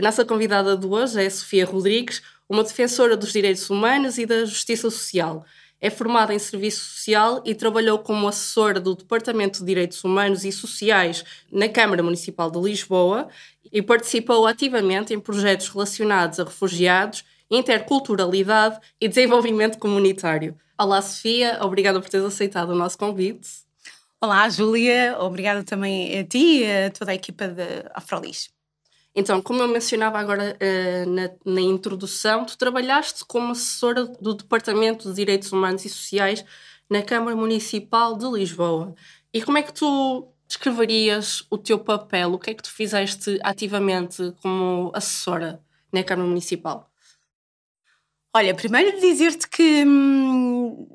A nossa convidada de hoje é Sofia Rodrigues, uma defensora dos direitos humanos e da justiça social. É formada em Serviço Social e trabalhou como assessora do Departamento de Direitos Humanos e Sociais na Câmara Municipal de Lisboa e participou ativamente em projetos relacionados a refugiados, interculturalidade e desenvolvimento comunitário. Olá, Sofia, obrigada por teres aceitado o nosso convite. Olá, Júlia, obrigada também a ti e a toda a equipa de Afrolis. Então, como eu mencionava agora uh, na, na, introdução, tu trabalhaste como assessora do Departamento de Direitos Humanos e Sociais na Câmara Municipal de Lisboa. E como é que tu descreverias o teu papel? O que é que tu fizeste ativamente como assessora na Câmara Municipal? Olha, primeiro dizer-te que hum,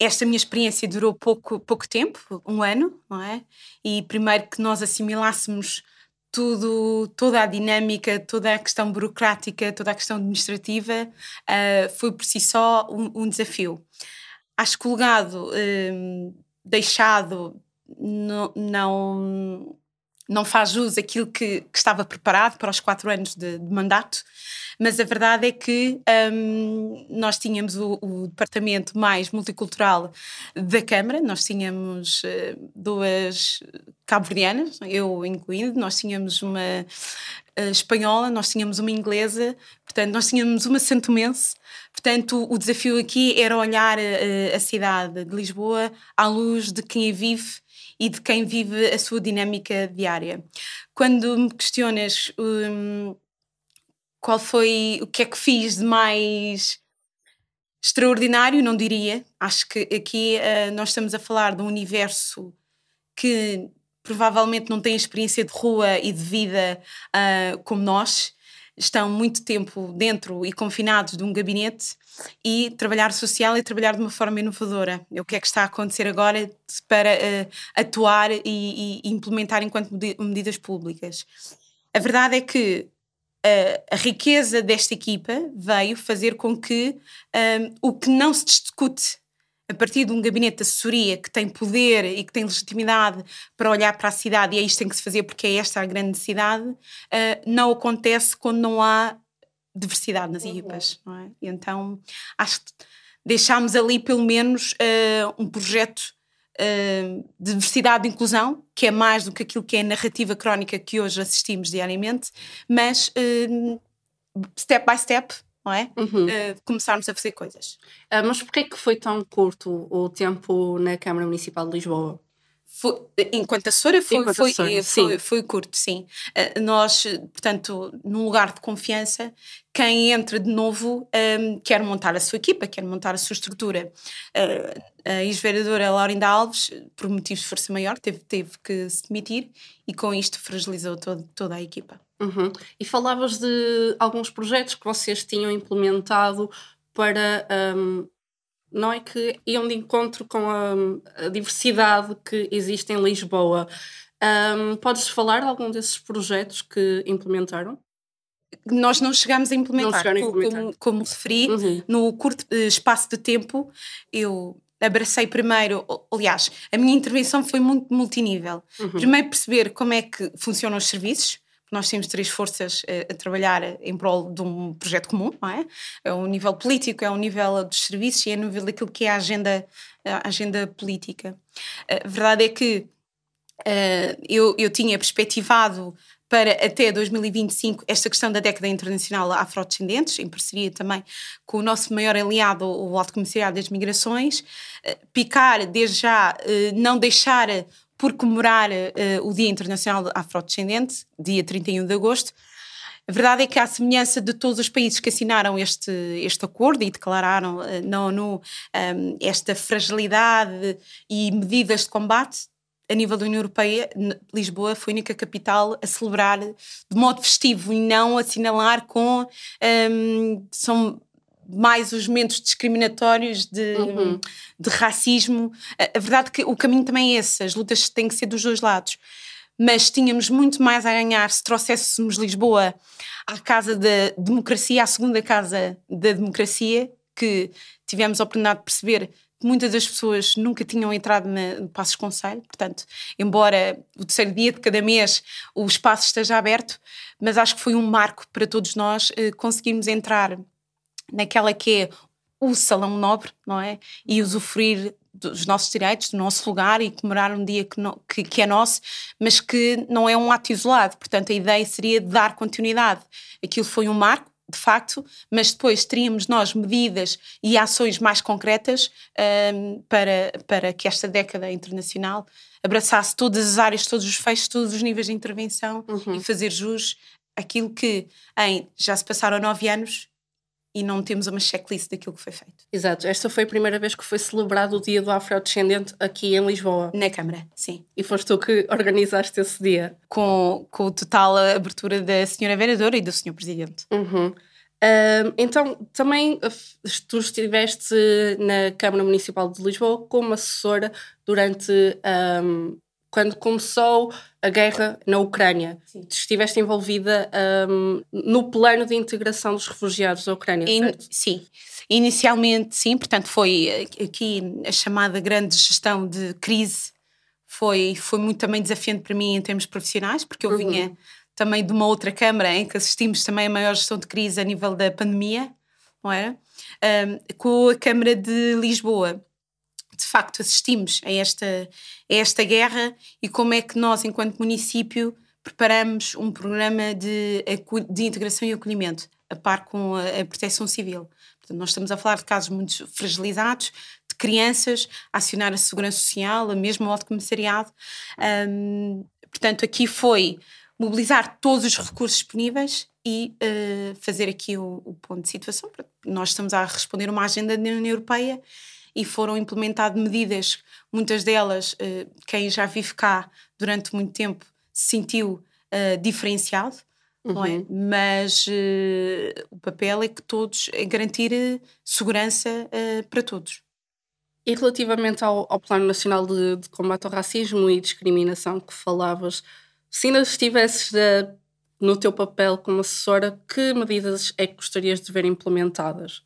esta minha experiência durou pouco, pouco tempo, um ano, não é? E primeiro que nós assimilássemos tudo, toda a dinâmica, toda a questão burocrática, toda a questão administrativa, uh, foi por si só um, um desafio. Acho que o legado uh, deixado não, não, não faz jus àquilo que, que, estava preparado para os quatro anos de, de mandato, mas a verdade é que um, nós tínhamos o, o, departamento mais multicultural da Câmara, nós tínhamos uh, duas cabo-verdianas, eu incluindo, nós tínhamos uma uh, espanhola, nós tínhamos uma inglesa, portanto, nós tínhamos uma santomense. Portanto, o desafio aqui era olhar uh, a cidade de Lisboa à luz de quem a vive e de quem vive a sua dinâmica diária. Quando me questionas um, qual foi o que é que fiz de mais extraordinário, não diria. Acho que aqui uh, nós estamos a falar de um universo que provavelmente não tem experiência de rua e de vida uh, como nós. Estão muito tempo dentro e confinados de um gabinete e trabalhar social e trabalhar de uma forma inovadora. É o que é que está a acontecer agora para uh, atuar e, e, implementar enquanto medidas públicas. A verdade é que a, a riqueza desta equipa veio fazer com que um, o que não se discute a partir de um gabinete de assessoria que tem poder e que tem legitimidade para olhar para a cidade, e é isto que tem que se fazer porque é esta a grande necessidade, uh, não acontece quando não há diversidade nas uhum. equipas. Não é? E então acho que deixámos ali pelo menos uh, um projeto uh, diversidade e inclusão, que é mais do que aquilo que é a narrativa crónica que hoje assistimos diariamente, mas uh, step by step, não é? Uhum. Uh, começarmos a fazer coisas. Uh, mas porquê que foi tão curto o tempo na Câmara Municipal de Lisboa? Foi, enquanto assessora foi, enquanto foi, assessora, foi, foi, curto, sim. Uh, nós, portanto, num lugar de confiança, quem entra de novo um, quer montar a sua equipa, quer montar a sua estrutura. Uh, a ex-vereadora Laurinda Alves, por motivos de força maior, teve, teve que se demitir e com isto fragilizou todo, toda a equipa. Uhum. E falavas de alguns projetos que vocês tinham implementado para um, não é que iam de encontro com a, a diversidade que existe em Lisboa. Um, podes falar de algum desses projetos que implementaram? Nós não chegámos a implementar, a implementar. Como, como, referi, uhum. no curto eh, espaço de tempo, eu abracei primeiro, aliás, a minha intervenção foi muito multinível. Uhum. Primeiro perceber como é que funcionam os serviços, nós temos três forças a, a trabalhar em prol de um projeto comum, não é? É um nível político, é um nível dos serviços e é um nível daquilo que é a agenda, a agenda política. A verdade é que uh, eu, eu tinha perspectivado para até 2025 esta questão da década internacional afrodescendentes, em parceria também com o nosso maior aliado, o Alto Comissariado das Migrações, picar desde já, não deixar por comemorar uh, o Dia Internacional Afrodescendente, dia 31 de agosto. A verdade é que, à semelhança de todos os países que assinaram este, este acordo e declararam uh, na ONU um, esta fragilidade e medidas de combate, a nível da União Europeia, Lisboa foi a única capital a celebrar de modo festivo e não assinalar com. Um, são mais os momentos discriminatórios de, uhum. de racismo. A, a verdade é que o caminho também é esse, as lutas têm que ser dos dois lados. Mas tínhamos muito mais a ganhar se trouxéssemos Lisboa à casa da democracia, à segunda casa da democracia, que tivemos a oportunidade de perceber muitas das pessoas nunca tinham entrado no Passos Conselho, portanto, embora o terceiro dia de cada mês o espaço esteja aberto, mas acho que foi um marco para todos nós eh, conseguirmos entrar naquela que é o salão nobre, não é? E usufruir dos nossos direitos, do nosso lugar e comemorar um dia que, que, que, é nosso, mas que não é um ato isolado. Portanto, a ideia seria dar continuidade. Aquilo foi um marco, de facto, mas depois teríamos nós medidas e ações mais concretas um, para, para que esta década internacional abraçasse todas as áreas, todos os feixes, todos os níveis de intervenção uhum. e fazer jus àquilo que em, já se passaram nove anos e não temos uma checklist daquilo que foi feito. Exato, esta foi a primeira vez que foi celebrado o Dia do Afrodescendente aqui em Lisboa. Na Câmara, sim. E foste tu que organizaste esse dia? Com, com total abertura da senhora vereadora e do senhor presidente. Uhum. então, também tu estiveste na Câmara Municipal de Lisboa como assessora durante um, quando começou a guerra na Ucrânia. Sim. Estiveste envolvida um, no plano de integração dos refugiados da Ucrânia, In, Sim. Inicialmente, sim. Portanto, foi aqui a chamada grande gestão de crise. Foi, foi muito também desafiante para mim em termos profissionais, porque eu uhum. vinha também de uma outra Câmara em que assistimos também a maior gestão de crise a nível da pandemia, não era? Um, com a Câmara de Lisboa de facto assistimos a esta, a esta guerra e como é que nós, enquanto município, preparamos um programa de, de integração e acolhimento, a par com a, a proteção civil. Portanto, nós estamos a falar de casos muito fragilizados, de crianças, a acionar a segurança social, a mesmo alto comissariado. Portanto, aqui foi mobilizar todos os recursos disponíveis e uh, fazer aqui o, o, ponto de situação. Nós estamos a responder uma agenda da União Europeia e foram implementadas medidas, muitas delas, eh, quem já vive cá durante muito tempo se sentiu uh, diferenciado, uhum. não é? Uhum. Mas uh, o papel é que todos, é garantir segurança para todos. E relativamente ao, ao Plano Nacional de, de, Combate ao Racismo e Discriminação que falavas, se ainda estivesses de, no teu papel como assessora, que medidas é que gostarias de ver implementadas?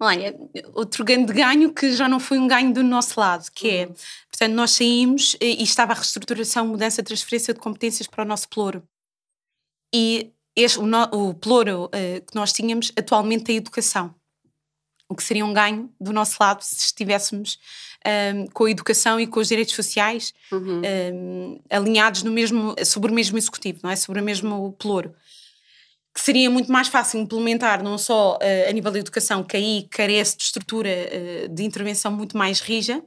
Olha, outro grande ganho que já não foi um ganho do nosso lado, que é, uhum. portanto, nós saímos e estava a reestruturação, mudança, transferência de competências para o nosso ploro. E este, o, no, o ploro uh, que nós tínhamos atualmente é a educação. O que seria um ganho do nosso lado se estivéssemos um, ehm, com a educação e com os direitos sociais uhum. um, alinhados no mesmo, sobre o mesmo executivo, não é? Sobre o mesmo ploro que seria muito mais fácil implementar, não só uh, a nível da educação, que aí carece de estrutura uh, de intervenção muito mais rija,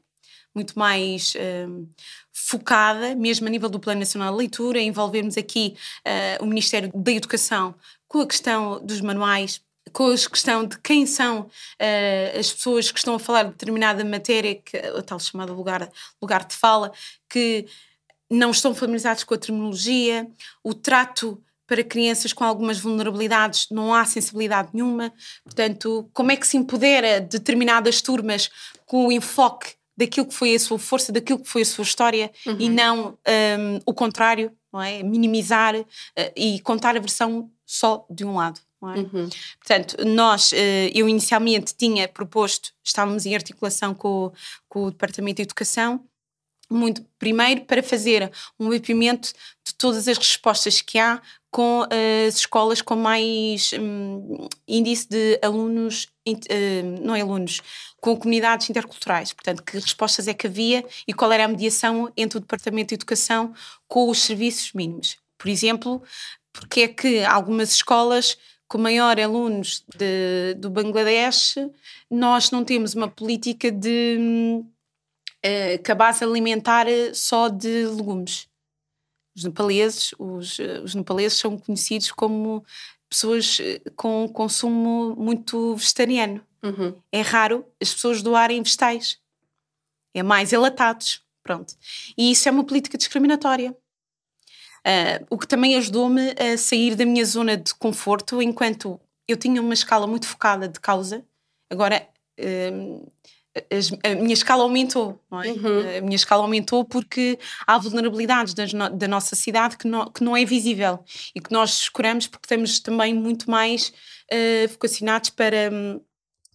muito mais uh, focada, mesmo a nível do Plano Nacional de Leitura, envolvermos aqui o Ministério da Educação com a questão dos manuais, com a questão de quem são uh, as pessoas que estão a falar de determinada matéria, que a tal chamada lugar, lugar de fala, que não estão familiarizados com a terminologia, o trato para crianças com algumas vulnerabilidades não há sensibilidade nenhuma. Portanto, como é que se empodera determinadas turmas com o enfoque daquilo que foi a sua força, daquilo que foi a sua história uhum. e não um, o contrário, não é? Minimizar uh, e contar a versão só de um lado. É? Uhum. Portanto, nós, uh, eu inicialmente tinha proposto, estávamos em articulação com, com o Departamento de Educação, muito primeiro para fazer um mapeamento de todas as respostas que há com as escolas com mais um, índice de alunos, uh, não é alunos, com comunidades interculturais. Portanto, que respostas é que havia e qual era a mediação entre o Departamento de Educação com os serviços mínimos. Por exemplo, porque é que algumas escolas com maior alunos de, do Bangladesh, nós não temos uma política de uh, base alimentar só de legumes os nepaleses, os, eh, os nepaleses são conhecidos como pessoas eh, com consumo muito vegetariano. Uhum. É raro as pessoas doarem vegetais. É mais enlatados, Pronto. E isso é uma política discriminatória. Uh, o que também ajudou-me a sair da minha zona de conforto, enquanto eu tinha uma escala muito focada de causa, agora uh, a minha escala aumentou, não é? Uhum. A minha escala aumentou porque há vulnerabilidades no, da nossa cidade que não, que não é visível e que nós escuramos porque estamos também muito mais uh, vocacionados para,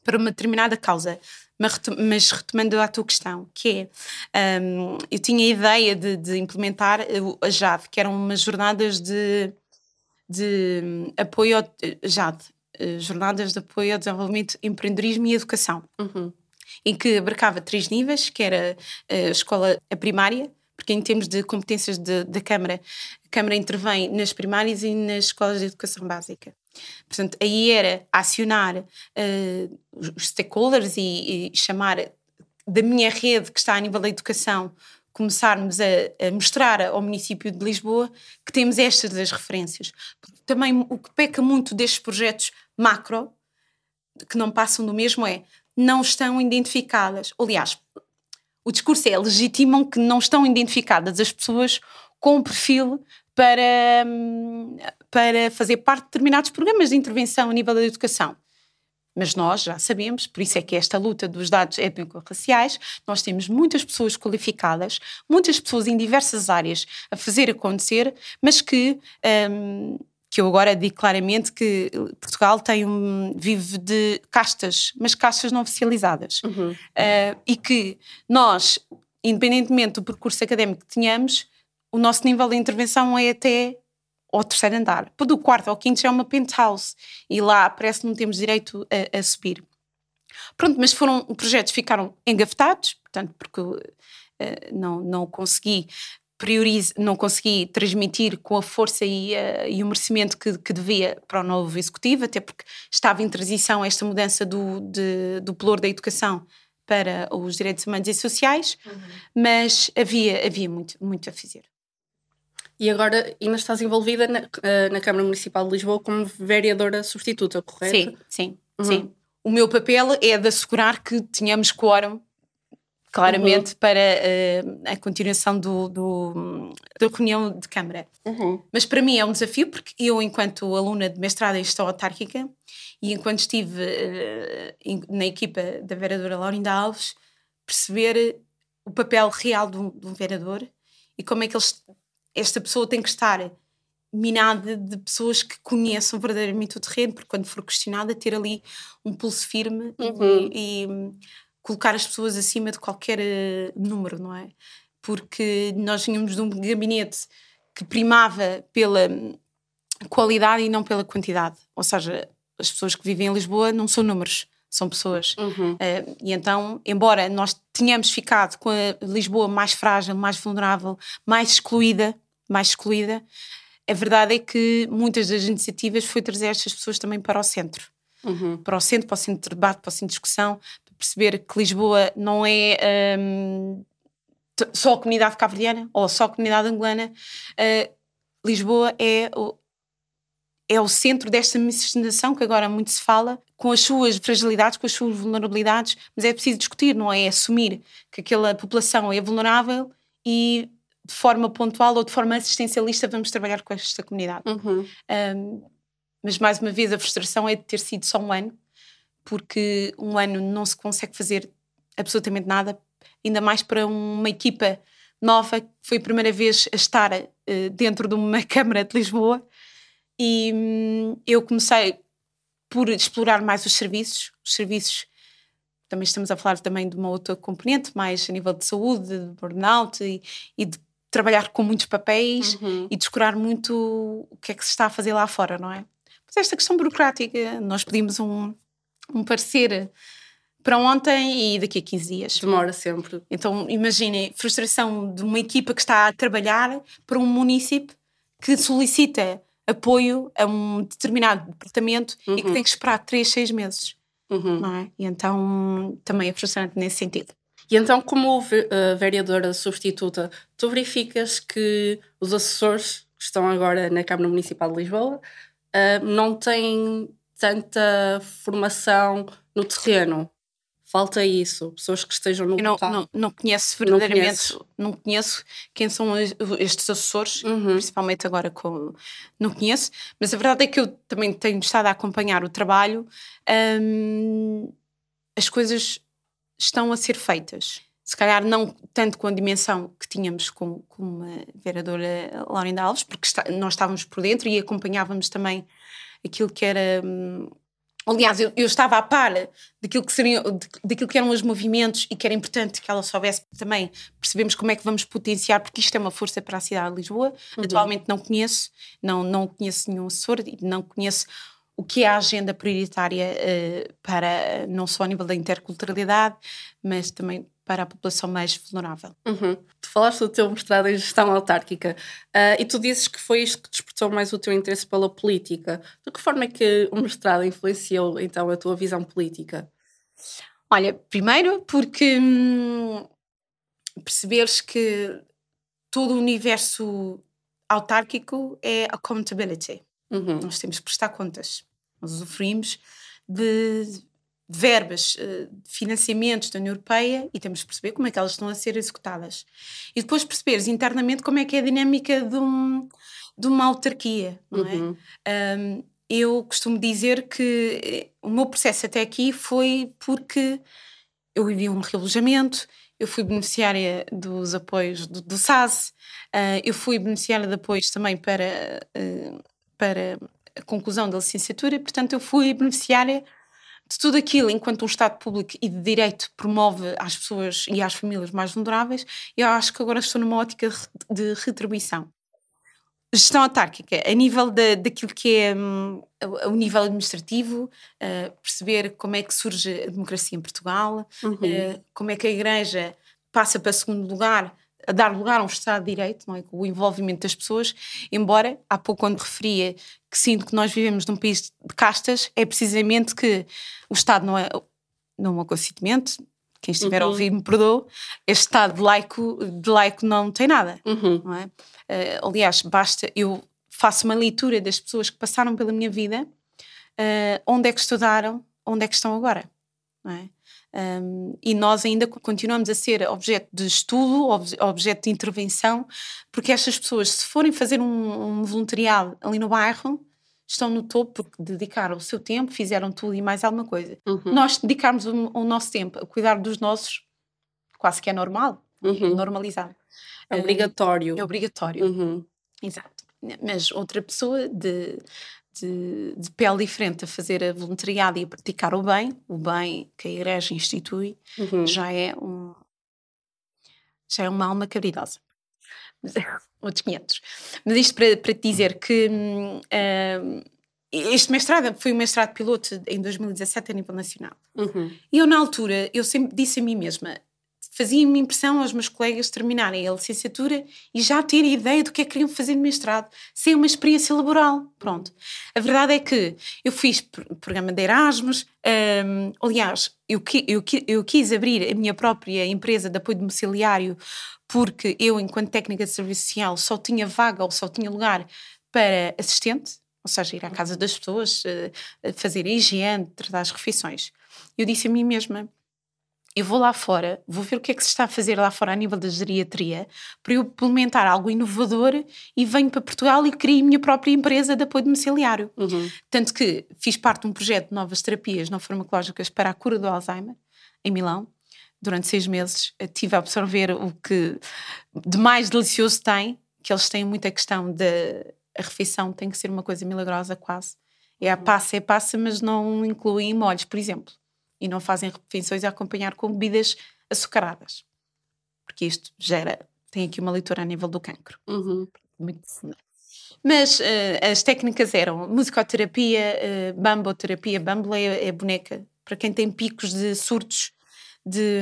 para uma determinada causa. Mas retomando a tua questão, que é, um, eu tinha a ideia de, de, implementar a JAD, que eram umas jornadas de, de apoio ao JAD, eh, jornadas de apoio ao desenvolvimento, empreendedorismo e educação, uhum. Em que abarcava três níveis, que era a escola a primária, porque em termos de competências da Câmara, a Câmara intervém nas primárias e nas escolas de educação básica. Portanto, aí era acionar uh, os stakeholders e, e, chamar da minha rede que está a nível da educação, começarmos a, a, mostrar ao município de Lisboa que temos estas das referências. Também o que peca muito destes projetos macro, que não passam do mesmo, é não estão identificadas. Aliás, o discurso é legitimam que não estão identificadas as pessoas com perfil para, hum, para fazer parte de determinados programas de intervenção a nível da educação. Mas nós já sabemos, por isso é que esta luta dos dados étnico-raciais, nós temos muitas pessoas qualificadas, muitas pessoas em diversas áreas a fazer acontecer, mas que, um, que eu agora digo claramente que Portugal tem um, vive de castas, mas castas não oficializadas. Uhum. Uh, e que nós, independentemente do percurso académico que tenhamos, o nosso nível de intervenção é até ao terceiro andar. Do quarto ao quinto já é uma penthouse e lá parece que não temos direito a, a subir. Pronto, mas foram projetos que ficaram engafetados, portanto, porque uh, não, não consegui priorize, não consegui transmitir com a força e, uh, e o merecimento que, que, devia para o novo executivo, até porque estava em transição esta mudança do, de, do pelour da educação para os direitos humanos e sociais, uhum. mas havia, havia muito, muito a fazer. E agora ainda estás envolvida na, eh, na Câmara Municipal de Lisboa como vereadora substituta, correto? Sim, sim, uhum. sim. O meu papel é de assegurar que tenhamos quórum claramente uhum. para uh, a continuação do, do, da reunião de Câmara. Uhum. Mas para mim é um desafio, porque eu, enquanto aluna de mestrado em gestão autárquica e enquanto estive uh, na equipa da vereadora Laurinda Alves, perceber o papel real de um, de um vereador e como é que eles esta pessoa tem que estar minada de pessoas que conheçam verdadeiramente o terreno, porque quando for questionada, ter ali um pulso firme uhum. e, e, colocar as pessoas acima de qualquer uh, número, não é? Porque nós vínhamos de um gabinete que primava pela qualidade e não pela quantidade. Ou seja, as pessoas que vivem em Lisboa não são números, são pessoas. Uhum. Uh, e então, embora nós tenhamos ficado com a Lisboa mais frágil, mais vulnerável, mais excluída, mais excluída, a verdade é que muitas das iniciativas foi trazer estas pessoas também para o centro. Uhum. Para o centro, para o centro de debate, para o centro de discussão, perceber que Lisboa não é um, só a comunidade cabo-verdiana ou só a comunidade angolana. Uh, Lisboa é o, é o centro desta miscigenação que agora muito se fala, com as suas fragilidades, com as suas vulnerabilidades, mas é preciso discutir, não é? é assumir que aquela população é vulnerável e de forma pontual ou de forma assistencialista vamos trabalhar com esta comunidade. Uhum. Um, mas mais uma vez a frustração é de ter sido só um ano, porque um ano não se consegue fazer absolutamente nada, ainda mais para uma equipa nova que foi a primeira vez a estar uh, dentro de uma Câmara de Lisboa e hum, eu comecei por explorar mais os serviços, os serviços também estamos a falar também de uma outra componente, mais a nível de saúde, de burnout e, e de trabalhar com muitos papéis uhum. e descurar muito o que é que se está a fazer lá fora, não é? Mas esta questão burocrática, nós pedimos um, um parecer para ontem e daqui a 15 dias. Demora sempre. Então, imaginem, frustração de uma equipa que está a trabalhar para um município que solicita apoio a um determinado departamento uhum. e que uhum. tem que esperar 3, 6 meses. Uhum. Não é? E então também é frustrante nesse sentido. E então, como vereadora substituta, tu verificas que os assessores que estão agora na Câmara Municipal de Lisboa uh, não têm tanta formação no terreno. falta isso, pessoas que estejam no Eu não, não, não conheço verdadeiramente, conheces? não, conheço quem são es- estes assessores, Uhum. principalmente agora com. Não conheço, mas a verdade é que eu também tenho estado a acompanhar o trabalho. hum, as coisas estão a ser feitas. Se calhar não tanto com a dimensão que tínhamos com, com a vereadora Laurinda Alves, porque está- nós estávamos por dentro e acompanhávamos também aquilo que era. hum, Aliás, eu, eu estava a par daquilo que, seriam, daquilo que eram os movimentos e que era importante que ela soubesse também percebemos como é que vamos potenciar, porque isto é uma força para a cidade de Lisboa. Atualmente não conheço, não, não conheço nenhum assessor e não conheço o que é a agenda prioritária eh, para não só a nível da interculturalidade, mas também para a população mais vulnerável. Uhum. Tu falaste do teu mestrado em gestão autárquica ah, e tu dizes que foi isto que despertou mais o teu interesse pela política. De que forma é que o mestrado influenciou então a tua visão política? Olha, primeiro porque hum, perceberes que todo o universo autárquico é accountability. Uhum. Nós temos que prestar contas. Nós usufruímos de verbas, eh, de financiamentos da União Europeia e temos que perceber como é que elas estão a ser executadas. E depois perceberes internamente como é que é a dinâmica de, um- de uma autarquia, não é? Uhum. Um, eu costumo dizer que eh, o meu processo até aqui foi porque eu vivi um realojamento, eu fui beneficiária dos apoios do, do SAS, ah, eu fui beneficiária de apoios também para, ah, para a conclusão da licenciatura, portanto, eu fui beneficiária de tudo aquilo enquanto um Estado público e de direito promove às pessoas e às famílias mais vulneráveis, eu acho que agora estou numa ótica de retribuição gestão autárquica, a nível da, daquilo que é o, o nível administrativo, uh, perceber como é que surge a democracia em Portugal, Uhum. uh, como é que a Igreja passa para segundo lugar, a dar lugar a um Estado de Direito, não é? com o envolvimento das pessoas, embora, há pouco quando referia que sinto que nós vivemos num país de castas, é precisamente que o Estado não é, não é um aconselhamento, quem estiver a Uhum. ouvir me perdoe, este Estado de laico, de laico não tem nada Uhum. não é? Eh, aliás, basta eu faço uma leitura das pessoas que passaram pela minha vida, eh, onde é que estudaram, onde é que estão agora, não é? Um, e nós ainda co- continuamos a ser objeto de estudo, ob- objeto de intervenção, porque estas pessoas, se forem fazer um, um voluntariado ali no bairro, estão no topo porque dedicaram o seu tempo, fizeram tudo e mais alguma coisa. Uhum. Nós dedicarmos o, o nosso tempo a cuidar dos nossos, quase que é normal, é Uhum. normalizado. É obrigatório. É obrigatório. Uhum. Exato. Mas outra pessoa de, de, de pele diferente a fazer a voluntariado e a praticar o bem, o bem que a Igreja institui, Uhum. já é um já é uma alma caridosa. Mas- Outros 500. Mas isto para, para te dizer que hum, hum, este mestrado foi um mestrado piloto em 2017 a nível nacional. Uhum. E eu, na altura, eu sempre disse a mim mesma, fazia-me impressão aos meus colegas terminarem a licenciatura e já terem ideia do que é que queriam fazer no mestrado, sem uma experiência laboral. Pronto. A verdade é que eu fiz pr- programa de Erasmus, hum, aliás, eu, eu, eu quis abrir a minha própria empresa de apoio domiciliário porque eu, enquanto técnica de serviço social, só tinha vaga ou só tinha lugar para assistente, ou seja, ir à casa das pessoas, eh, fazer a higiene, tratar as refeições. Eu disse a mim mesma, eu vou lá fora, vou ver o que é que se está a fazer lá fora a nível da geriatria, para eu implementar algo inovador e venho para Portugal e crio a minha própria empresa de apoio domiciliário. Uhum. Tanto que fiz parte de um projeto de novas terapias não farmacológicas para a cura do Alzheimer, em Milão. Durante seis meses eh, tive a absorver o que de mais delicioso tem, que eles têm muita questão da a refeição tem que ser uma coisa milagrosa quase. É a passa, é passa, mas não incluem molhos, por exemplo. E não fazem refeições a acompanhar com bebidas açucaradas. Porque isto gera, tem aqui uma leitura a nível do cancro Uhum. muito. Mas eh, as técnicas eram musicoterapia, uh, bamboterapia. Bambo é, é boneca para quem tem picos de surtos de.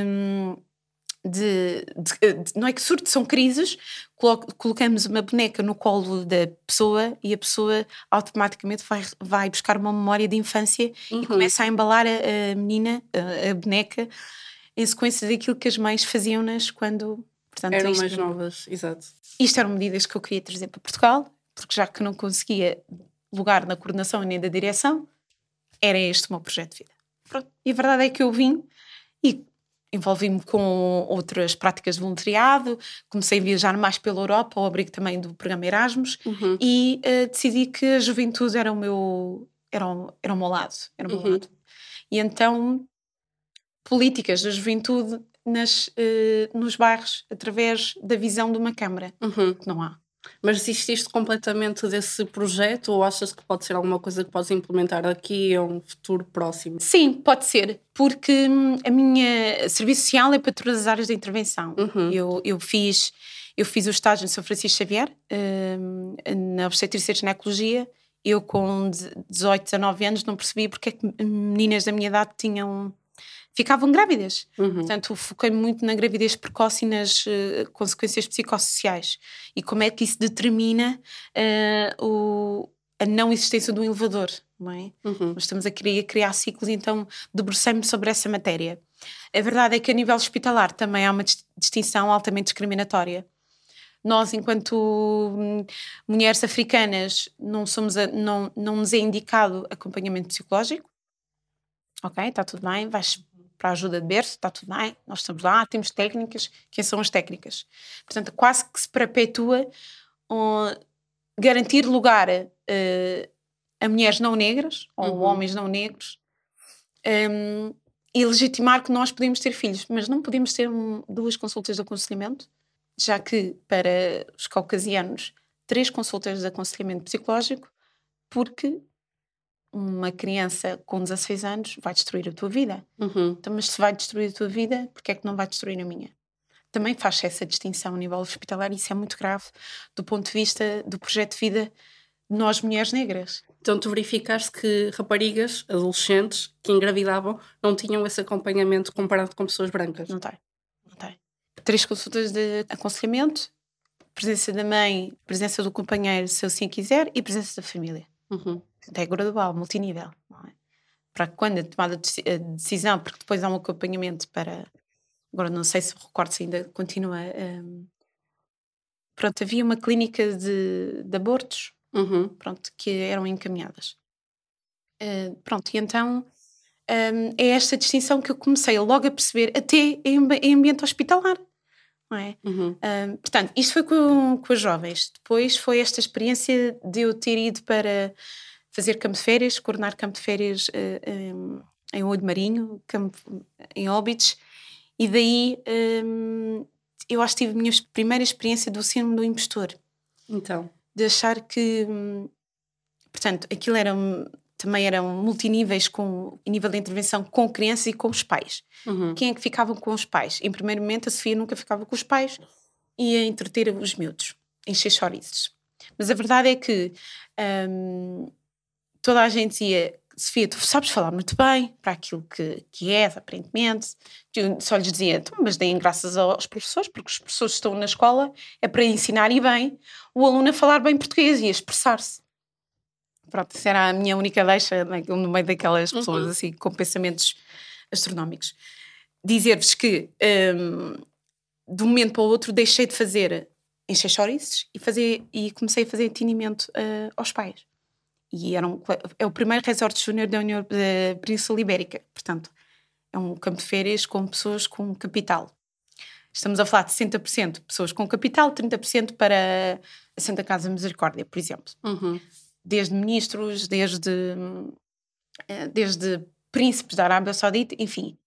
De- de- de- não é que surtos, são crises. Colo- colocamos uma boneca no colo da pessoa e a pessoa automaticamente vai, vai buscar uma memória de infância e Uhum. começa a embalar a, a menina, a, a boneca, em sequência daquilo que as mães faziam-nas quando. Portanto, Eram isto- mais novas, exato. isto eram medidas que eu queria trazer para Portugal, porque já que não conseguia lugar na coordenação nem da direção, era este o meu projeto de vida. Pronto. E a verdade é que eu vim envolvi-me com outras práticas de voluntariado, comecei a viajar mais pela Europa, ao abrigo também do programa Erasmus, uhum. e uh, decidi que a juventude era o meu, era o, era o meu lado. Era o meu uhum. lado. E então, políticas da juventude nas, uh, nos bairros, através da visão de uma Câmara, uhum. que não há. Mas desististe completamente desse projeto ou achas que pode ser alguma coisa que podes implementar aqui a um futuro próximo? Sim, pode ser, porque hum, a minha serviço social é para todas as áreas de intervenção. Uhum. Eu, eu fiz eu fiz o estágio em São Francisco Xavier, um, na obstetrícia e ginecologia. Eu, com 18, 19 anos, não percebi porque é que meninas da minha idade tinham ficavam grávidas. Uhum. Portanto, foquei muito na gravidez precoce e nas uh, consequências psicossociais. E como é que isso determina uh, o, a não existência do elevador, não é? Uhum. Nós estamos a criar, a criar ciclos, então debrucei-me sobre essa matéria. A verdade é que a nível hospitalar também há uma distinção altamente discriminatória. Nós, enquanto hum, mulheres africanas, não, somos a, não, não nos é indicado acompanhamento psicológico. Ok, está tudo bem, vais para a ajuda de berço, está tudo bem, nós estamos lá, temos técnicas, quem são as técnicas? Portanto, quase que se perpetua um, garantir lugar uh, a mulheres não negras ou uhum. homens não negros um, e legitimar que nós podemos ter filhos, mas não podemos ter um, duas consultas de aconselhamento, já que para os caucasianos, três consultas de aconselhamento psicológico, porque uma criança com 16 anos vai destruir a tua vida. Uhum. Então, mas se vai destruir a tua vida, porque é que não vai destruir a minha? Também faz essa distinção a nível hospitalar e isso é muito grave do ponto de vista do projeto de vida de nós, mulheres negras. Então, tu verificaste que raparigas, adolescentes que engravidavam, não tinham esse acompanhamento comparado com pessoas brancas? Não tem. Não tem. Três consultas de aconselhamento, presença da mãe, presença do companheiro, se ele sim quiser, e presença da família. Uhum é gradual, multinível, é? Para quando é tomada a decisão, porque depois há um acompanhamento para. Agora não sei se recordo se ainda continua. Um, pronto, havia uma clínica de, de abortos uhum. pronto, que eram encaminhadas. Uh, pronto, e então um, é esta distinção que eu comecei logo a perceber, até em, em ambiente hospitalar. Não é? Uhum. Um, portanto, isto foi com, com os jovens. Depois foi esta experiência de eu ter ido para fazer campo de férias, coordenar campo de férias um, em Olho Marinho, campo, em Óbidos, e daí um, eu acho que tive a minha primeira experiência do síndrome do impostor. Então? De achar que, um, portanto, aquilo era também eram multiníveis com nível de intervenção com crianças e com os pais. Uhum. Quem é que ficavam com os pais? Em primeiro momento, a Sofia nunca ficava com os pais e a entreter os miúdos, encher chorizes. Mas a verdade é que um, toda a gente dizia Sofia, tu sabes falar muito bem para aquilo que, que és, aparentemente. Eu só lhes dizia, então, mas deem graças aos professores, porque os professores estão na escola, é para ensinar e bem o aluno a falar bem português e a expressar-se. Pronto, essa era a minha única deixa né, no meio daquelas pessoas uhum. assim, com pensamentos astronómicos. Dizer-vos que um, de um momento para o outro deixei de fazer encher chouriços e, fazer, e comecei a fazer atendimento uh, aos pais e era um, é o primeiro resort júnior da União da Península Ibérica, portanto, é um campo de férias com pessoas com capital. Estamos a falar de 60% pessoas com capital, 30% para a Santa Casa Misericórdia, por exemplo. Uhum. Desde ministros, desde, eh, desde príncipes da Arábia Saudita, enfim.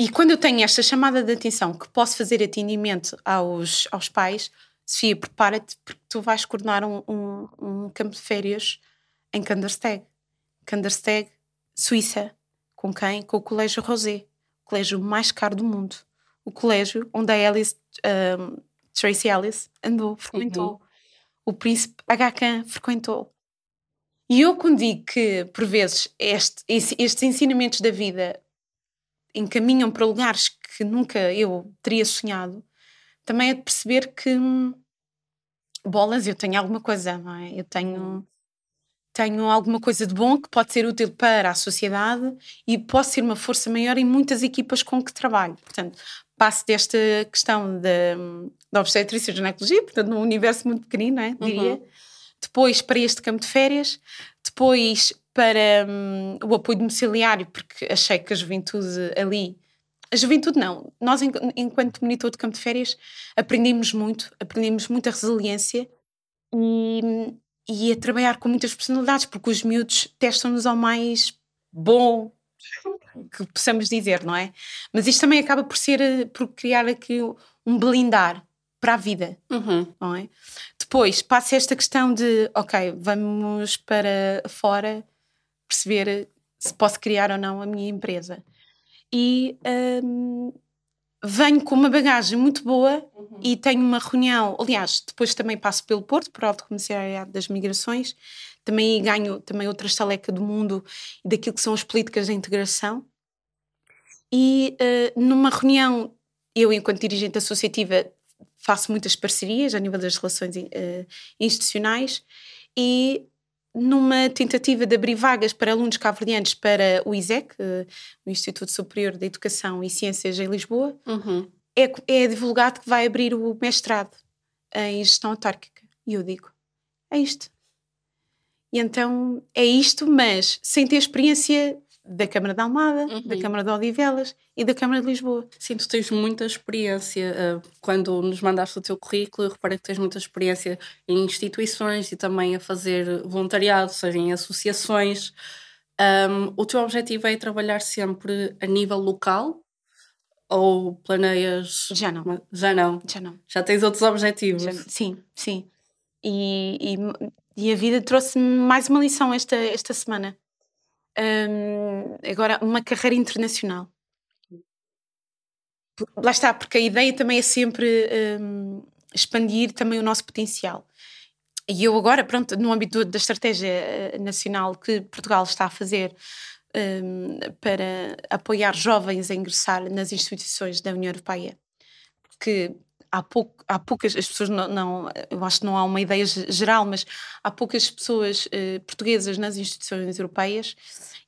E quando eu tenho esta chamada de atenção que posso fazer atendimento aos, aos pais, Sofia, prepara-te porque tu vais coordenar um, um, um, campo de férias em Kandersteg. Kandersteg, Suíça. Com quem? Com o Colégio Rosé, o colégio mais caro do mundo. O colégio onde a Alice, um, Tracy Ellis andou, frequentou. Uhum. O príncipe Aga Khan frequentou. E eu quando digo que, por vezes, este, estes ensinamentos da vida encaminham para lugares que nunca eu teria sonhado, também é de perceber que hum, bolas, eu tenho alguma coisa, não é? Eu tenho, tenho alguma coisa de bom que pode ser útil para a sociedade e posso ser uma força maior em muitas equipas com que trabalho. Portanto, passo desta questão da, da obstetrícia e ginecologia, portanto, num universo muito pequenino, é? diria. Uhum. Depois para este campo de férias, depois para hum, o apoio domiciliário, porque achei que a juventude ali a juventude não. Nós, enquanto monitor de campo de férias, aprendemos muito, aprendemos muita resiliência e, e a trabalhar com muitas personalidades, porque os miúdos testam-nos ao mais bom que possamos dizer, não é? Mas isto também acaba por ser, eh, por criar aqui um blindar para a vida, uhum. não é? Depois passa esta questão de, ok, vamos para fora perceber se posso criar ou não a minha empresa. E hum, venho com uma bagagem muito boa uhum. e tenho uma reunião, aliás, depois também passo pelo Porto, por Alto Comissariado das Migrações, também ganho também outra estaleca do mundo daquilo que são as políticas de integração. E uh, numa reunião, eu, enquanto dirigente associativa, faço muitas parcerias a nível das relações uh, institucionais e numa tentativa de abrir vagas para alunos cabo-verdianos para o ISEC, uh, o Instituto Superior de Educação e Ciências em Lisboa, uhum. é, é divulgado que vai abrir o mestrado em gestão autárquica. E eu digo, é isto. E então é isto, mas sem ter experiência da Câmara de Almada, uhum. da Câmara de Odivelas e da Câmara de Lisboa. Sim, tu tens muita experiência. Uh, quando nos mandaste o teu currículo, eu reparei que tens muita experiência em instituições e também a fazer voluntariado, seja em associações. Um, o teu objetivo é trabalhar sempre a nível local ou planeias. Já não. Já não. Já não. Já tens outros objetivos? Já, sim, sim. E, e, e a vida trouxe-me mais uma lição esta, esta semana agora, uma carreira internacional. Lá está, porque a ideia também é sempre expandir também o nosso potencial. E eu agora, pronto, no âmbito da estratégia eh, nacional que Portugal está a fazer um, para apoiar jovens a ingressar nas instituições da União Europeia, porque há, pouco, há poucas, as pessoas não, não, eu acho que não há uma ideia geral, mas há poucas pessoas eh, portuguesas nas instituições europeias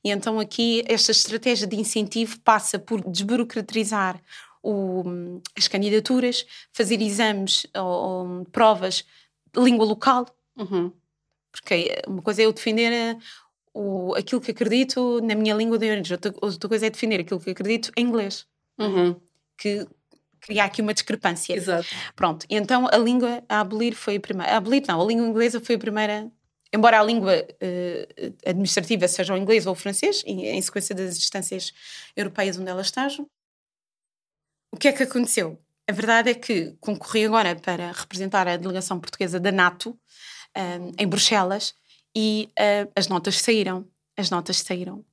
e então aqui esta estratégia de incentivo passa por desburocratizar o, as candidaturas, fazer exames ou, ou provas de língua local, uhum. porque uma coisa é eu defender eh, o, aquilo que acredito na minha língua de origem, outra, outra coisa é defender aquilo que acredito em inglês. Uhum. Que criar aqui uma discrepância. Exato. Pronto, então a língua a abolir foi a primeira. A abolir, não, a língua inglesa foi a primeira. Embora a língua uh, administrativa seja o inglês ou o francês, em, em sequência das instâncias europeias onde elas estejam, o que é que aconteceu? A verdade é que concorri agora para representar a delegação portuguesa da NATO um, eh, em Bruxelas e uh, as notas saíram. As notas saíram.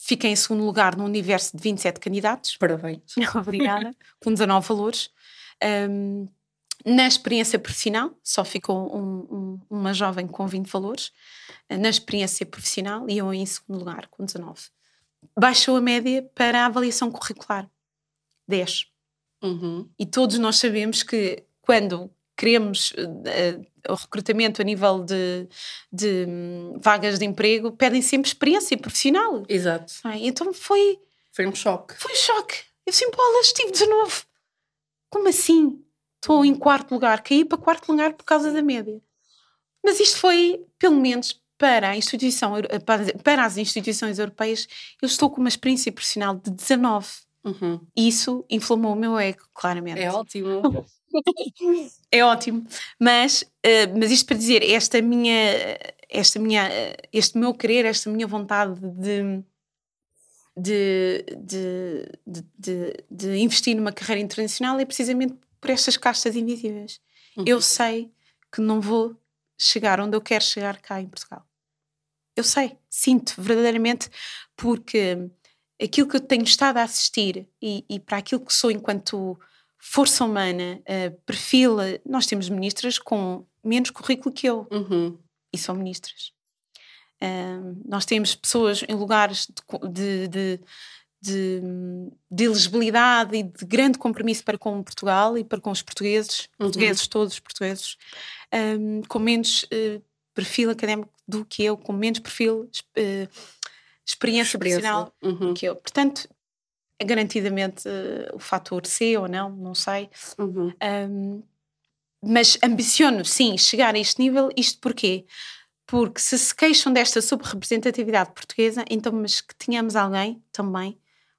Fiquei em segundo lugar no universo de 27 candidatos. Parabéns. Obrigada. com 19 valores. Um, na experiência profissional, só ficou um, um, uma jovem com 20 valores. Na experiência profissional, e eu em segundo lugar, com 19. Baixou a média para a avaliação curricular. 10. Uhum. E todos nós sabemos que quando queremos uh, o recrutamento a nível de, de um, vagas de emprego, pedem sempre experiência profissional. Exato. Então foi. Foi um choque. Foi um choque. Eu assim, bolas, estive de novo. Como assim? Estou em quarto lugar, caí para quarto lugar por causa da média. Mas isto foi, pelo menos, para a instituição, para as instituições europeias, eu estou com uma experiência profissional de 19. Uhum. Isso inflamou o meu ego, claramente. É ótimo. é ótimo. Mas, uh, mas isto para dizer, esta minha, esta minha, este meu querer, esta minha vontade de, de, de, de, de investir numa carreira internacional é precisamente por estas castas invisíveis. Uhum. Eu sei que não vou chegar onde eu quero chegar cá em Portugal. Eu sei, sinto verdadeiramente, porque aquilo que eu tenho estado a assistir e, e para aquilo que sou enquanto força humana, uh, perfil. Nós temos ministras com menos currículo que eu uhum. e são ministras. Uh, nós temos pessoas em lugares de, de, de, de, elegibilidade e de grande compromisso para com Portugal e para com os portugueses, uhum. portugueses, todos os portugueses, um, com menos uh, perfil académico do que eu, com menos perfil, uh, experiência, experiência. profissional uhum. que eu. Portanto, garantidamente uh, o fator C ou não, não sei. Uhum. Um, mas ambiciono, sim, chegar a este nível. Isto porquê? Porque se se queixam desta subrepresentatividade portuguesa, então, mas que tenhamos alguém também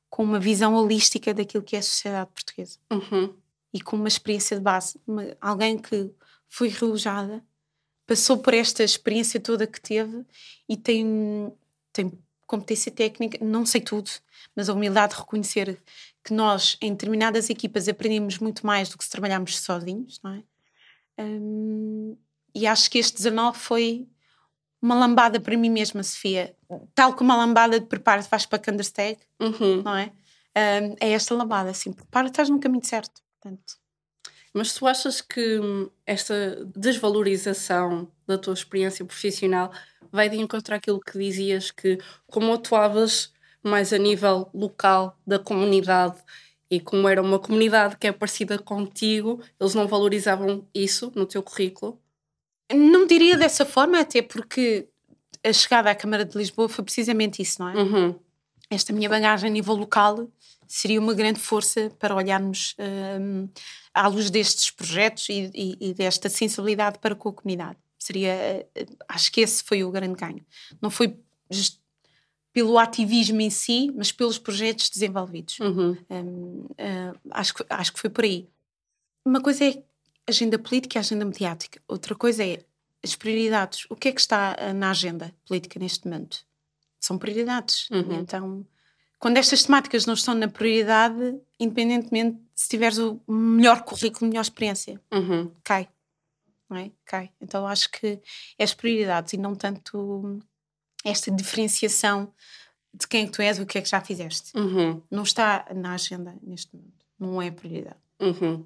com uma visão holística daquilo que é a sociedade portuguesa Uhum. e com uma experiência de base. Uma- alguém que foi relojada, passou por esta experiência toda que teve e tem, tem competência técnica, não sei tudo, mas a humildade de reconhecer que nós, em determinadas equipas, aprendemos muito mais do que se trabalharmos sozinhos, não é? Hum, e acho que este 19 foi uma lambada para mim mesma, Sofia. Tal como a lambada de prepara-te, vais para Kandersteg, Uhum. não é? Hum, é esta lambada, assim, prepara-te, estás no caminho certo. Portanto, Mas tu achas que hum, esta desvalorização da tua experiência profissional vai de encontro àquilo que dizias que, como atuavas mais a nível local da comunidade e como era uma comunidade que é parecida contigo, eles não valorizavam isso no teu currículo? Não diria dessa forma, até porque a chegada à Câmara de Lisboa foi precisamente isso, não é? Uhum. Esta minha bagagem a nível local seria uma grande força para olharmos hum, à luz destes projetos e, e- e desta sensibilidade para com a comunidade. Seria, eh, acho que esse foi o grande ganho. Não foi just pelo ativismo em si, mas pelos projetos desenvolvidos. Uhum. Hum, ah, acho, que, acho que foi por aí. Uma coisa é agenda política e agenda mediática. Outra coisa é as prioridades. O que é que está na agenda política neste momento? São prioridades. Uhum. Então, quando estas temáticas não estão na prioridade, independentemente se tiveres o melhor currículo, melhor experiência, Uhum. cai. Não é? Cai. Então, acho que é as prioridades e não tanto esta diferenciação de quem que tu és e o que é que já fizeste Uhum. não está na agenda neste momento. Não é prioridade. Uhum.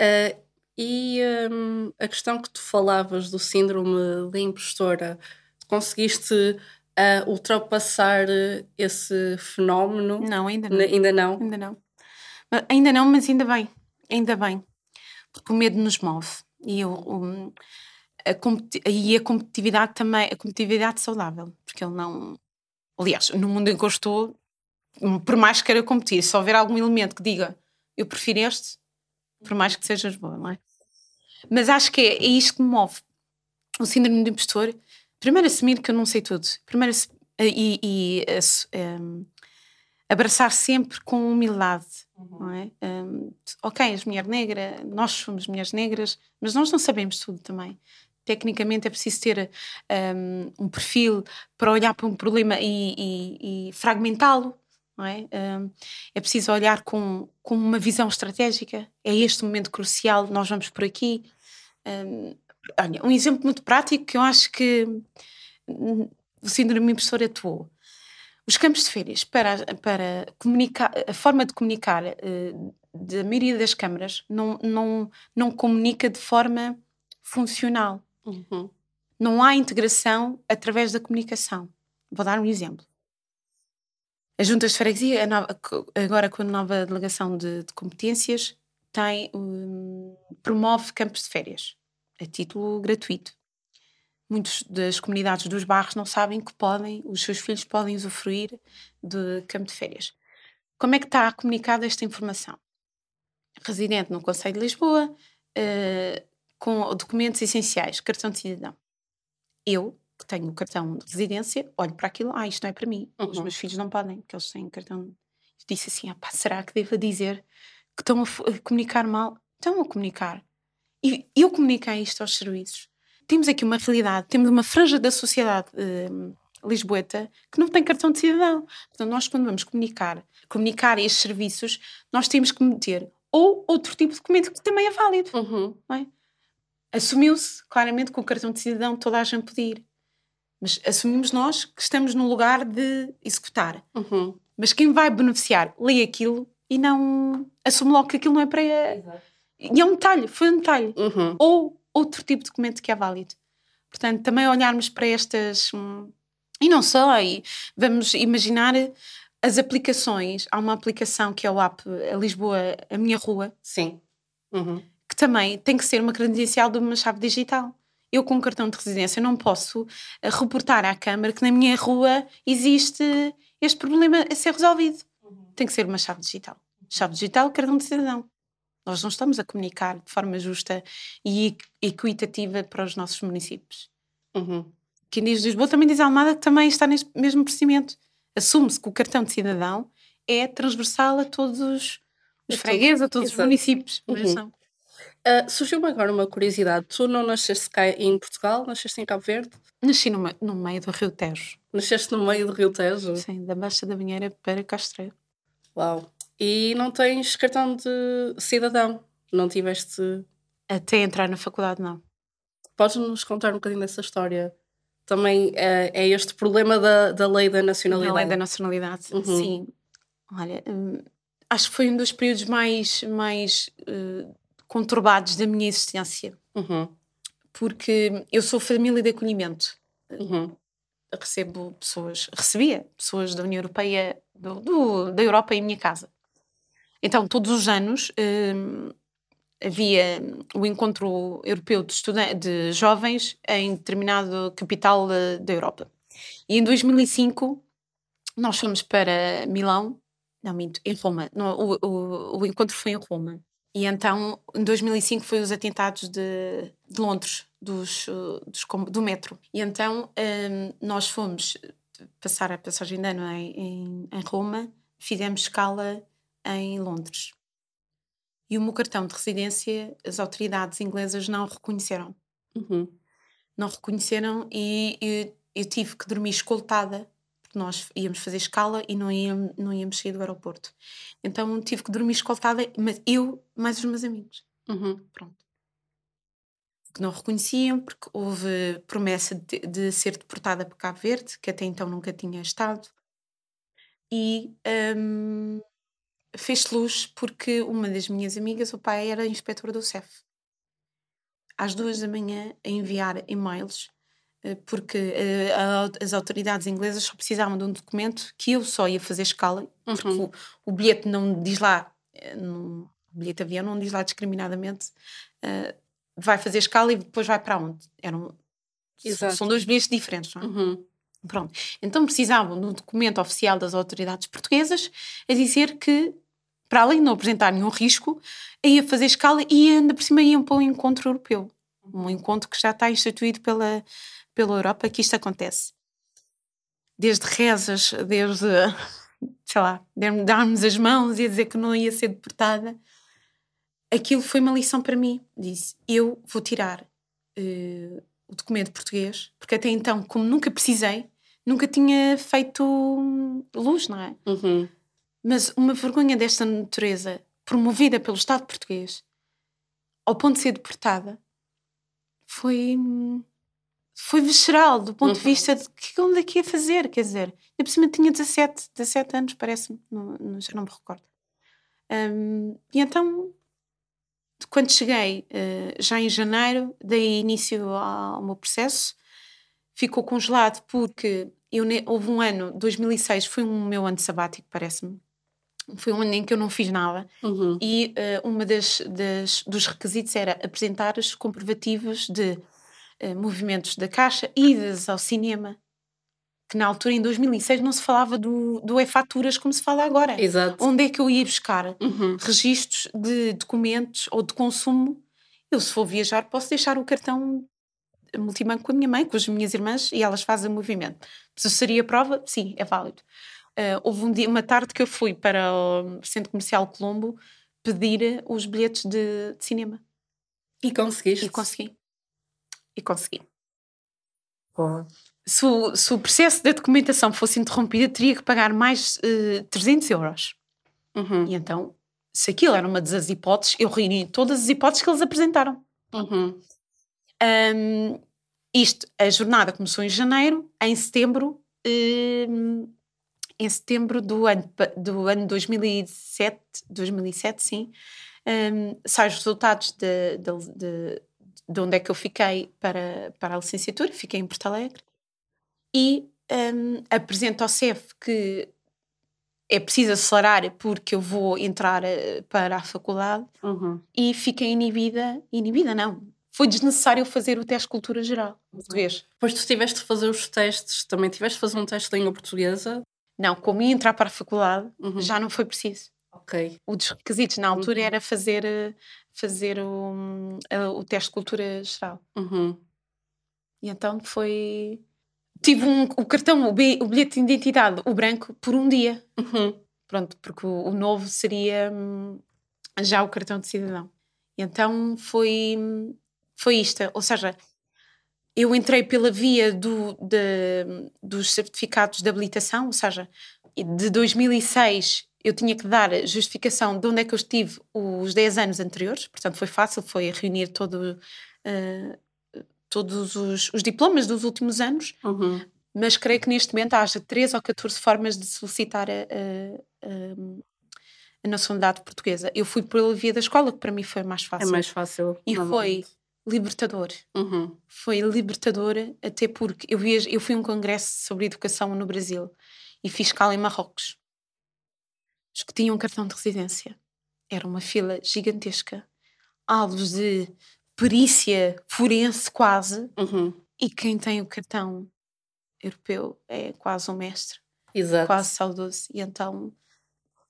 Ah, e hum, a questão que tu falavas do síndrome da impostora, conseguiste ah, ultrapassar esse fenómeno? Não, ainda não. N- Ainda não? Ainda não. Ainda não, mas ainda bem. Ainda bem. Porque o medo nos move. E, eu, um, a, e a competitividade também, a competitividade saudável. Porque ele não. Aliás, no mundo em que eu estou, por mais que queira competir, se houver algum elemento que diga eu prefiro este, por mais que sejas boa, não é? Mas acho que é, é isto que me move. O síndrome do impostor. Primeiro, assumir que eu não sei tudo. Primeiro, e, e um, abraçar sempre com humildade, não é? Um, ok, és mulher negra, nós somos mulheres negras, mas nós não sabemos tudo também. Tecnicamente é preciso ter um, um perfil para olhar para um problema e, e- e fragmentá-lo, não é? Um, é preciso olhar com, com uma visão estratégica. É este o momento crucial, nós vamos por aqui. Um, olha, um exemplo muito prático que eu acho que hum, o síndrome impostor atuou. Os campos de férias para, para comunicar, a forma de comunicar eh, da maioria das câmaras não, não, não comunica de forma funcional. Uhum. Não há integração através da comunicação. Vou dar um exemplo. As juntas de freguesia, nova- agora com a nova delegação de, de competências, tem, hum, promove campos de férias a título gratuito. Muitas das comunidades dos bairros não sabem que podem, os seus filhos podem usufruir de campo de férias. Como é que está comunicada esta informação? Residente no Conselho de Lisboa, eh, com documentos essenciais, cartão de cidadão. Eu, que tenho o cartão de residência, olho para aquilo, ah, isto não é para mim. Os Uhum. meus filhos não podem, porque eles têm cartão. Disse assim, ah, pá, será que devo dizer que estão a comunicar mal? Estão a comunicar. E eu comuniquei isto aos serviços. Temos aqui uma realidade, temos uma franja da sociedade eh, lisboeta que não tem cartão de cidadão. Portanto, nós quando vamos comunicar, comunicar estes serviços, nós temos que meter ou outro tipo de documento que também é válido Uhum. assumiu-se claramente que o cartão de cidadão toda a gente podia ir. Mas assumimos nós que estamos no lugar de executar. Uhum. Mas quem vai beneficiar lê aquilo e não assume logo que aquilo não é para. E é um detalhe, foi um detalhe. Uhum. Ou outro tipo de documento que é válido. Portanto, também olharmos para estas. hum, E não só, e vamos imaginar as aplicações. Há uma aplicação que é o app a Lisboa, a minha rua, Sim. Uhum. que também tem que ser uma credencial de uma chave digital. Eu, com um cartão de residência, não posso eh, reportar à Câmara que na minha rua existe este problema a ser resolvido. Tem que ser uma chave digital. Chave digital, cartão de cidadão. Nós não estamos a comunicar de forma justa e equ- equitativa para os nossos municípios. Uhum. Quem diz Lisboa também diz Almada que também está neste mesmo procedimento. Assume-se que o cartão de cidadão é transversal a todos os A fregueses, a todos os exato. municípios. mas Uhum. Ah, Surgiu-me agora uma curiosidade. Tu não nasceste cá em Portugal, nasceste em Cabo Verde? Nasci no, no meio do Rio Tejo, Nasceste no meio do Rio Tejo? sim, da Baixa da Banheira para Castreiro. Uau. E não tens cartão de cidadão? Não tiveste. Até entrar na faculdade, não. Podes-nos contar um bocadinho dessa história? Também é, é este problema da, da lei da nacionalidade. Na lei da nacionalidade, Uhum. sim. Olha, hum, acho que foi um dos períodos mais, mais eh, conturbados da minha existência, Uhum, porque eu sou família de acolhimento. uhum, recebo pessoas, recebia pessoas da União Europeia, do, do- da Europa em minha casa. Então, todos os anos hum, havia o encontro europeu de, de jovens em determinado capital da, da Europa. E em 2005 nós fomos para Milão, não minto, em Roma. Não, o, o, o encontro foi em Roma. E então, em 2005 foi os atentados de, de Londres, dos, uh, dos do metro. E então hum, nós fomos passar a passagem de ano em, em, em Roma, fizemos escala em Londres. E o meu cartão de residência, as autoridades inglesas não reconheceram. uhum. Não reconheceram e eu, eu tive que dormir escoltada, porque nós íamos fazer escala e não íamos, não íamos sair do aeroporto. Então tive que dormir escoltada, mas eu mais os meus amigos. Uhum. Pronto. Que não reconheciam, porque houve promessa de, de ser deportada para Cabo Verde, que até então nunca tinha estado. E hum, fez luz porque uma das minhas amigas, o pai era inspetor do CEF. Às duas da manhã, a enviar e-mails, eh, porque eh, as autoridades inglesas só precisavam de um documento que eu só ia fazer escala, porque Uhum. o, o bilhete não diz lá, eh, no o bilhete de avião não diz lá discriminadamente, eh, vai fazer escala e depois vai para onde? Eram, Exato. são dois bilhetes diferentes, não é? Uhum. Pronto. Então precisavam de um documento oficial das autoridades portuguesas a dizer que, para além de não apresentar nenhum risco, ia fazer escala e ainda por cima iam para um encontro europeu. Um encontro que já está instituído pela, pela Europa que isto acontece. Desde rezas, desde, sei lá, darmos as mãos e dizer que não ia ser deportada. Aquilo foi uma lição para mim. Disse, eu vou tirar eh, o documento português, porque até então, como nunca precisei, nunca tinha feito hum, luz, não é? Uhum. Mas uma vergonha desta natureza, promovida pelo Estado português, ao ponto de ser deportada, foi, foi visceral, do ponto de Uhum. vista de que onde é que ia fazer, quer dizer, eu por cima tinha 17, 17 anos, parece-me, já não me recordo. Hum, e então, quando cheguei, eh, já em janeiro, dei início ao meu processo, ficou congelado porque eu, houve um ano, 2006, foi um meu ano sabático, parece-me. Foi um ano em que eu não fiz nada Uhum. e eh, uma das, das- dos requisitos era apresentar os comprovativos de eh, movimentos da caixa, idas ao cinema, que na altura, em 2006, não se falava do, do e-faturas como se fala agora. Exato. Onde é que eu ia buscar Uhum. registros de documentos ou de consumo? Eu, se for viajar, posso deixar o cartão multibanco com a minha mãe, com as minhas irmãs, e elas fazem o movimento. Se seria prova, sim, é válido. Ah, houve um dia, uma tarde que eu fui para o Centro Comercial Colombo pedir os bilhetes de, de cinema. E conseguiste? E consegui. E consegui. Se o, se o processo da documentação fosse interrompido, teria que pagar mais eh, 300 euros. Uhum. E então, se aquilo era uma das hipóteses, eu reuni todas as hipóteses que eles apresentaram. Uhum. Ahm, isto, a jornada começou em janeiro, em setembro, hum, em setembro do ano, do ano 2007, 2007 sim, hum, saem os resultados de, de, de, de onde é que eu fiquei para, para a licenciatura, fiquei em Porto Alegre, e hum, apresento ao CEF que é preciso acelerar porque eu vou entrar eh, para a faculdade, Uhum. e fiquei inibida, inibida não, foi desnecessário fazer o teste de cultura geral, português. Depois tu tiveste de fazer os testes, também tiveste de fazer um teste de língua portuguesa. Não, como ia entrar para a faculdade, Uhum. já não foi preciso. Ok. O dos requisitos na altura Uhum. era fazer, eh, fazer o, eh, o teste de cultura geral. Uhum. E então foi... Tive um, o cartão, o, bi- o bilhete de identidade, o branco, por um dia. Uhum. Pronto, porque o, o novo seria hum, já o cartão de cidadão. E então foi, foi isto. Ou seja, eu entrei pela via do, de, dos certificados de habilitação, ou seja, de 2006 eu tinha que dar justificação de onde é que eu estive os 10 anos anteriores, portanto foi fácil, foi reunir todo, uh, todos os, os, diplomas dos últimos anos, uhum. mas creio que neste momento haja 13 ou 14 formas de solicitar a, a, a, a nacionalidade portuguesa. Eu fui pela via da escola, que para mim foi mais fácil. É mais fácil. E foi libertador. Uhum. Foi libertador, até porque eu, via, eu fui a um congresso sobre educação no Brasil e fiscal em Marrocos. Os que tinham cartão de residência. Era uma fila gigantesca. Alvos de perícia forense quase. Uhum. E quem tem o cartão europeu é quase um mestre. Exato. Quase saudoso. E então,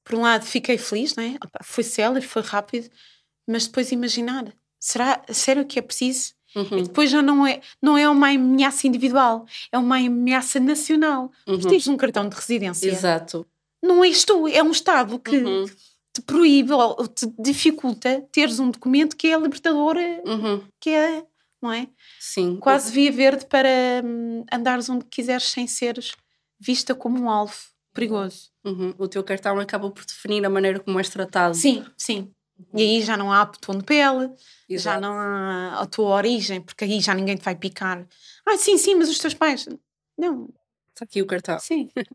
por um lado, fiquei feliz, não é? Foi célebre, foi rápido. Mas depois imaginar, será sério que é preciso Uhum. E depois já não é, não é uma ameaça individual, é uma ameaça nacional. Uhum. Tens um cartão de residência. Exato. Não és tu, é um Estado que Uhum. te proíbe ou te dificulta teres um documento que é libertador, Uhum. que é, não é? Sim. Quase via verde para hum, andares onde quiseres sem seres vista como um alvo perigoso. Uhum. O teu cartão acaba por definir a maneira como és tratado. Sim, sim. E aí já não há botão de pele, já Exato. não há a tua origem, porque aí já ninguém te vai picar. Ah, sim, sim, mas os teus pais. Não, Está aqui o cartão. sim.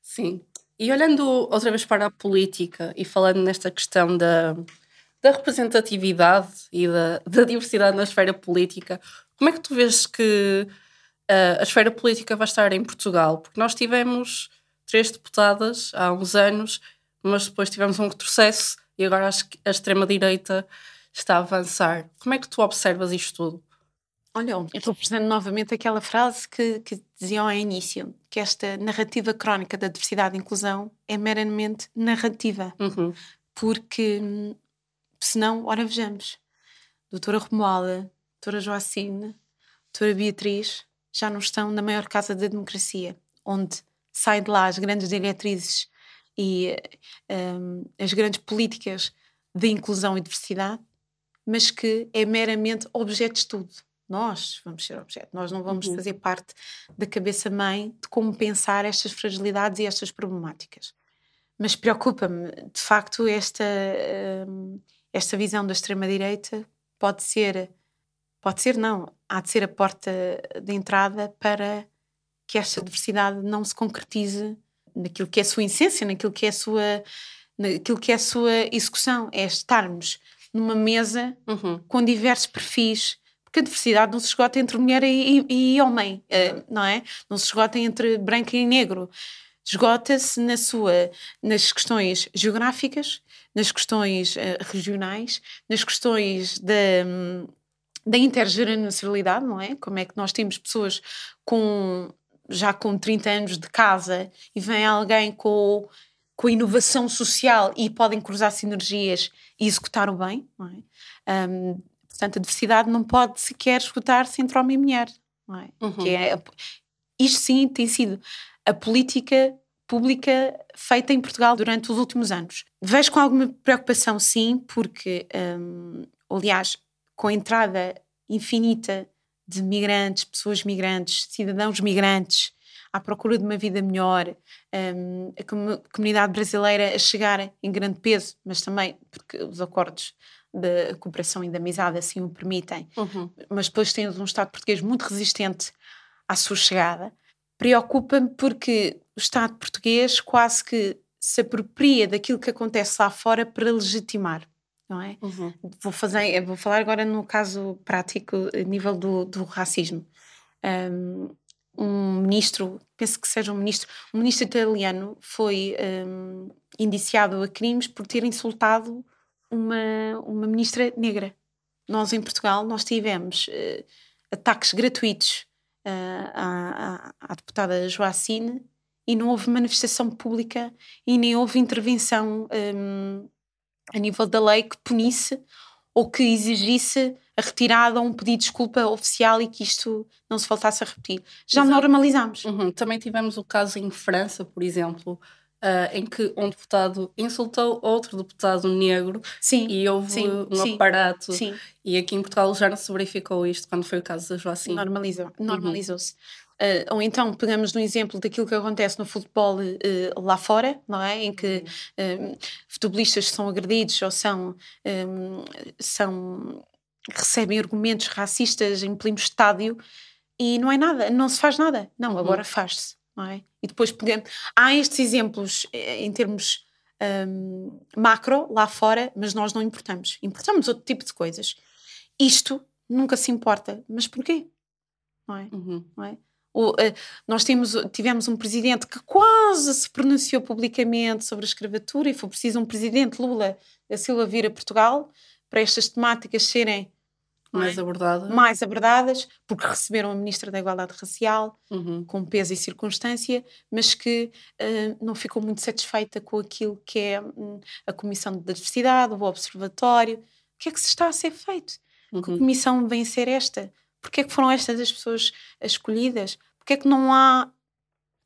Sim. E olhando outra vez para a política e falando nesta questão da, da representatividade e da, da diversidade na esfera política, como é que tu vês que uh, a esfera política vai estar em Portugal? Porque nós tivemos três deputadas há uns anos, mas depois tivemos um retrocesso e agora acho que a extrema-direita está a avançar. Como é que tu observas isto tudo? Olha, eu estou presente novamente aquela frase que, que diziam ao início, que esta narrativa crónica da diversidade e inclusão é meramente narrativa, Uhum. porque hum, senão, ora vejamos, doutora Romualda, doutora Joacine, doutora Beatriz já não estão na maior casa da democracia, onde saem de lá as grandes diretrizes e hum, as grandes políticas de inclusão e diversidade, mas que é meramente objeto de estudo. Nós vamos ser objeto, nós não vamos Uhum. fazer parte da cabeça-mãe de como pensar estas fragilidades e estas problemáticas. Mas preocupa-me, de facto, esta, hum, esta visão da extrema-direita pode ser, pode ser não, há de ser a porta de entrada para que esta diversidade não se concretize naquilo que é a sua essência, naquilo que é a sua, naquilo que é sua execução, é estarmos numa mesa Uhum. com diversos perfis, porque a diversidade não se esgota entre mulher e, e- e homem, eh, não é? Não se esgota entre branco e negro. Esgota-se na sua, nas questões geográficas, nas questões eh, regionais, nas questões da, hum, da intergeracionalidade, não é? Como é que nós temos pessoas com já com 30 anos de casa e vem alguém com, com inovação social e podem cruzar sinergias e executar o bem, é? Hum, portanto, a diversidade não pode sequer esgotar-se entre homem e mulher, é? Uhum. Que é isto sim tem sido a política pública feita em Portugal durante os últimos anos. Vejo com alguma preocupação, sim, porque, hum, aliás, com a entrada infinita de migrantes, pessoas migrantes, cidadãos migrantes à procura de uma vida melhor, hum, a comu- comunidade brasileira a chegar em grande peso, mas também porque os acordos de cooperação e de amizade assim o permitem, Uhum. mas depois temos um Estado português muito resistente à sua chegada. Preocupa-me porque o Estado português quase que se apropria daquilo que acontece lá fora para legitimar, não é? Uhum. Vou, fazer, vou falar agora no caso prático, a nível do, do racismo. Um, um ministro, penso que seja um ministro, um ministro italiano foi um, indiciado a crimes por ter insultado uma, uma ministra negra. Nós em Portugal nós tivemos eh, ataques gratuitos eh, à, à, à deputada Joacine e não houve manifestação pública e nem houve intervenção hum, a nível da lei que punisse ou que exigisse a retirada ou um pedido de desculpa oficial e que isto não se voltasse a repetir. Já Exato. normalizamos. Uhum. Também tivemos o caso em França, por exemplo, uh, em que um deputado insultou outro deputado negro sim, e houve sim, um sim, aparato. Sim. E aqui em Portugal já não se verificou isto quando foi o caso da Joacim. Normalizou, normalizou-se. Uhum. Uh, ou então pegamos no exemplo daquilo que acontece no futebol uh, lá fora, não é? Em que um, futebolistas são agredidos ou são, um, são recebem argumentos racistas em pleno estádio e não é nada, não se faz nada. Não, uhum. agora faz-se não é? E depois pegando. Há estes exemplos eh, em termos um, macro lá fora, mas nós não importamos. Importamos outro tipo de coisas. Isto nunca se importa. Mas porquê? Não é? Uhum. Não é? O, uh, nós temos, tivemos um presidente que quase se pronunciou publicamente sobre a escravatura e foi preciso um presidente, Lula da Silva, vir a Portugal para estas temáticas serem mais abordadas. Mais abordadas, porque receberam a Ministra da Igualdade Racial, uhum. com peso e circunstância, mas que uh, não ficou muito satisfeita com aquilo que é um, a Comissão de Diversidade, o Observatório. O que é que se está a ser feito? Uhum. Que comissão vem ser esta? Porquê é que foram estas as pessoas escolhidas? Porquê é que não há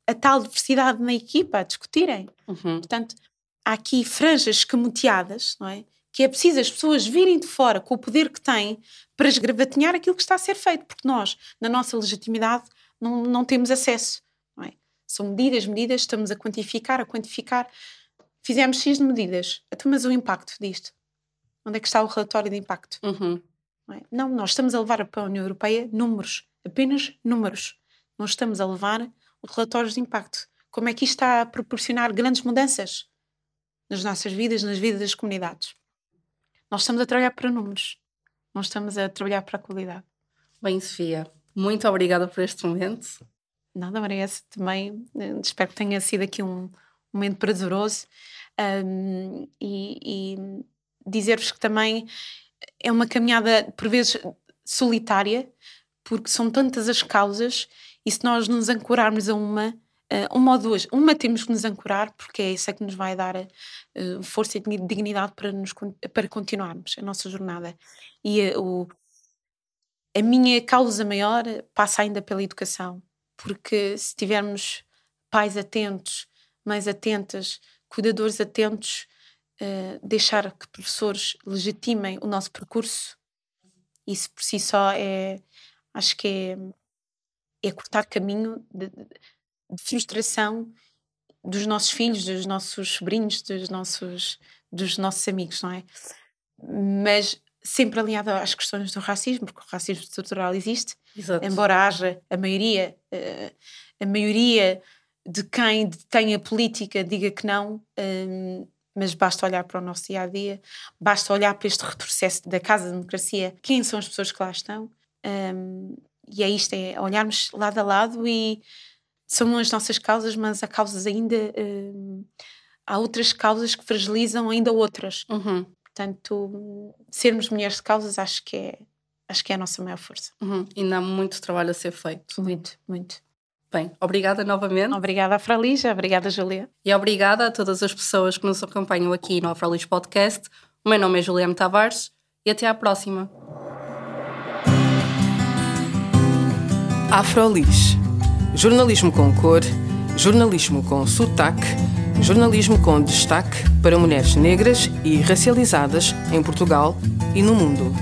a tal diversidade na equipa a discutirem? Uhum. Portanto, há aqui franjas escamoteadas, não é? que é preciso as pessoas virem de fora com o poder que têm para esgravatinhar aquilo que está a ser feito, porque nós, na nossa legitimidade, não, não temos acesso. Não é? São medidas, medidas, estamos a quantificar, a quantificar. Fizemos X de medidas, então, mas o impacto disto? Onde é que está o relatório de impacto? Uhum. Não, é? não, nós estamos a levar para a União Europeia números, apenas números. Não estamos a levar relatórios de impacto. Como é que isto está a proporcionar grandes mudanças nas nossas vidas, nas vidas das comunidades? Nós estamos a trabalhar para números, não estamos a trabalhar para a qualidade. Bem, Sofia, muito obrigada por este momento. Nada, merece também. Eh, espero que tenha sido aqui um momento prazeroso um, e, e dizer-vos que também é uma caminhada, por vezes, solitária, porque são tantas as causas e se nós nos ancorarmos a uma, uma ou duas. Uma temos que nos ancorar, porque é isso é que nos vai dar uh, força e dignidade para, nos, para continuarmos a nossa jornada. E uh, o, a minha causa maior passa ainda pela educação, porque se tivermos pais atentos, mães atentas, cuidadores atentos, deixar que professores legitimem o nosso percurso, isso por si só é, acho que é, é cortar caminho de, de, frustração dos nossos filhos, dos nossos sobrinhos, dos nossos, dos nossos amigos, não é? Mas sempre alinhado às questões do racismo, porque o racismo estrutural existe, Exato. embora haja a maioria, eh, a maioria de quem tem a política diga que não, eh, mas basta olhar para o nosso dia a dia, basta olhar para este retrocesso da casa da democracia, quem são as pessoas que lá estão, eh, e é isto, é olharmos lado a lado e são as nossas causas, mas há causas ainda. Uh, há outras causas que fragilizam ainda outras. Uhum. Portanto, sermos mulheres de causas acho que é, acho que é a nossa maior força. Uhum. Ainda há muito trabalho a ser feito. Muito, muito. Bem, obrigada novamente. Obrigada, Afralija. Obrigada, Julia. E obrigada a todas as pessoas que nos acompanham aqui no Afralis Podcast. O meu nome é Juliana Tavares e até à próxima. Afrolis jornalismo com cor, jornalismo com sotaque, jornalismo com destaque para mulheres negras e racializadas em Portugal e no mundo.